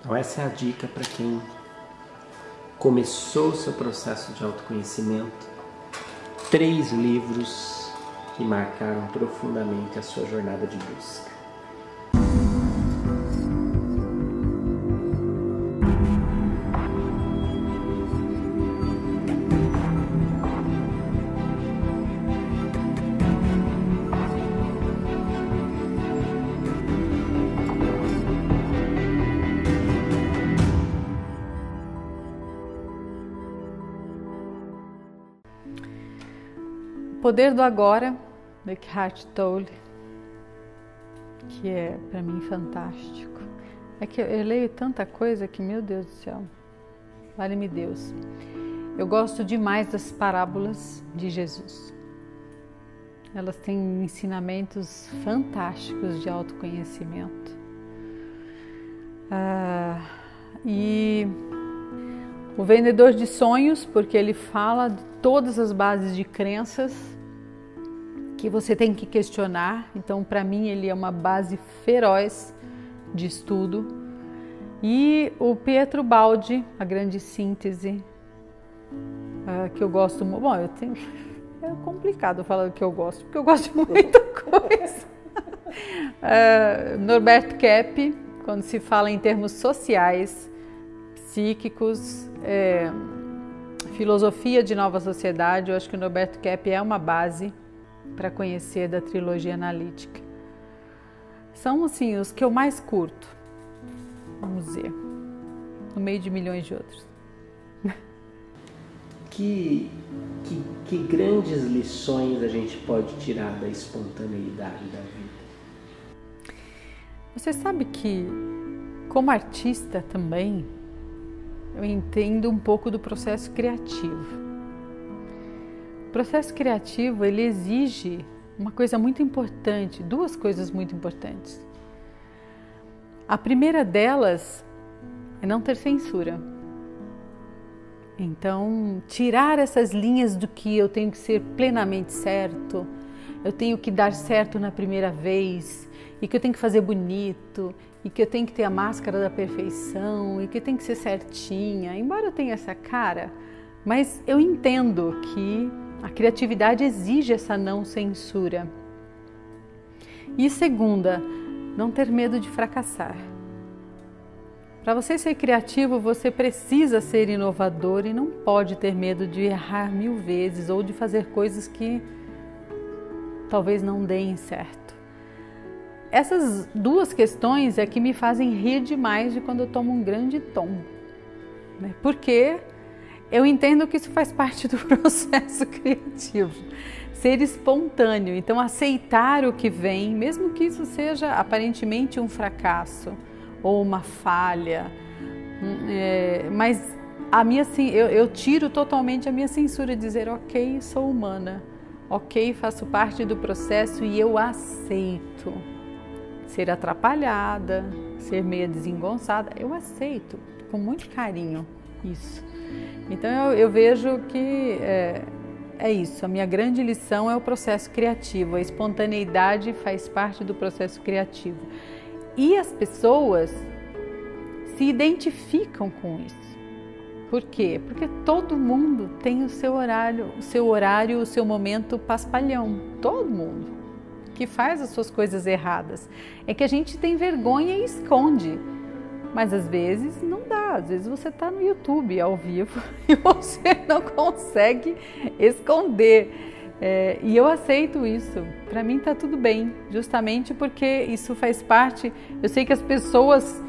Então, essa é a dica para quem começou o seu processo de autoconhecimento. Três livros que marcaram profundamente a sua jornada de busca. Poder do Agora, do Eckhart Tolle, que é para mim fantástico. É que eu leio tanta coisa que, meu Deus do céu, vale-me Deus. Eu gosto demais das parábolas de Jesus. Elas têm ensinamentos fantásticos de autoconhecimento. Ah, e o vendedor de sonhos, porque ele fala de todas as bases de crenças que você tem que questionar. Então, para mim, ele é uma base feroz de estudo. E o Pietro Baldi, a grande síntese, uh, que eu gosto muito. Bom, eu tenho. É complicado falar que eu gosto, porque eu gosto de muita coisa. uh, Norberto Kepp, quando se fala em termos sociais, psíquicos, é, filosofia de nova sociedade, eu acho que o Norberto Kepp é uma base para conhecer da trilogia analítica. São assim os que eu mais curto, vamos dizer, no meio de milhões de outros. Que, que, que grandes lições a gente pode tirar da espontaneidade da vida? Você sabe que, como artista também, eu entendo um pouco do processo criativo. O processo criativo ele exige uma coisa muito importante, duas coisas muito importantes. A primeira delas é não ter censura. Então, tirar essas linhas do que eu tenho que ser plenamente certo, eu tenho que dar certo na primeira vez, e que eu tenho que fazer bonito, e que eu tenho que ter a máscara da perfeição, e que tem que ser certinha. Embora eu tenha essa cara, mas eu entendo que a criatividade exige essa não censura. E segunda, não ter medo de fracassar. Para você ser criativo, você precisa ser inovador e não pode ter medo de errar mil vezes ou de fazer coisas que talvez não deem certo. Essas duas questões é que me fazem rir demais de quando eu tomo um grande tom. Né? Porque eu entendo que isso faz parte do processo criativo. Ser espontâneo, então aceitar o que vem, mesmo que isso seja aparentemente um fracasso ou uma falha. Hum, é, mas a minha, eu, eu tiro totalmente a minha censura, dizer ok, sou humana, ok, faço parte do processo e eu aceito ser atrapalhada, ser meio desengonçada, eu aceito com muito carinho isso. Então eu, eu vejo que é, é isso. A minha grande lição é o processo criativo. A espontaneidade faz parte do processo criativo. E as pessoas se identificam com isso. Por quê? Porque todo mundo tem o seu horário, o seu horário, o seu momento paspalhão. Todo mundo que faz as suas coisas erradas. É que a gente tem vergonha e esconde. Mas às vezes não dá, às vezes você está no YouTube ao vivo e você não consegue esconder. É, e eu aceito isso, para mim está tudo bem, justamente porque isso faz parte. Eu sei que as pessoas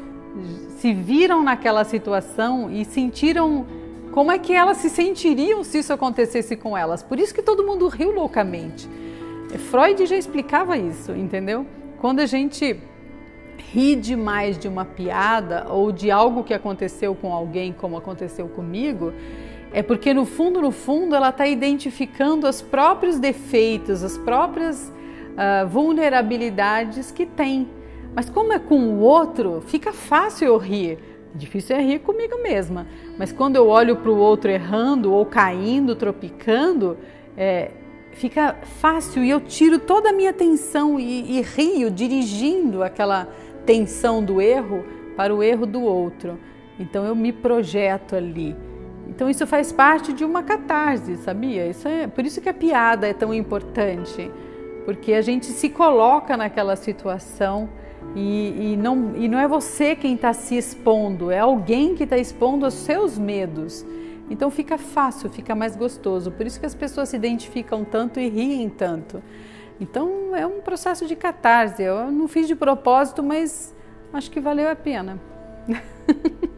se viram naquela situação e sentiram como é que elas se sentiriam se isso acontecesse com elas. Por isso que todo mundo riu loucamente. Freud já explicava isso, entendeu? Quando a gente ri demais de uma piada ou de algo que aconteceu com alguém, como aconteceu comigo, é porque no fundo, no fundo, ela está identificando os próprios defeitos, as próprias uh, vulnerabilidades que tem. Mas como é com o outro, fica fácil eu rir. Difícil é rir comigo mesma. Mas quando eu olho para o outro errando ou caindo, tropicando, é, fica fácil e eu tiro toda a minha atenção e, e rio dirigindo aquela tensão do erro para o erro do outro. Então eu me projeto ali. Então isso faz parte de uma catarse, sabia? Isso é por isso que a piada é tão importante, porque a gente se coloca naquela situação e, e não, e não é você quem está se expondo, é alguém que está expondo os seus medos. Então fica fácil, fica mais gostoso. Por isso que as pessoas se identificam tanto e riem tanto. Então é um processo de catarse. Eu não fiz de propósito, mas acho que valeu a pena.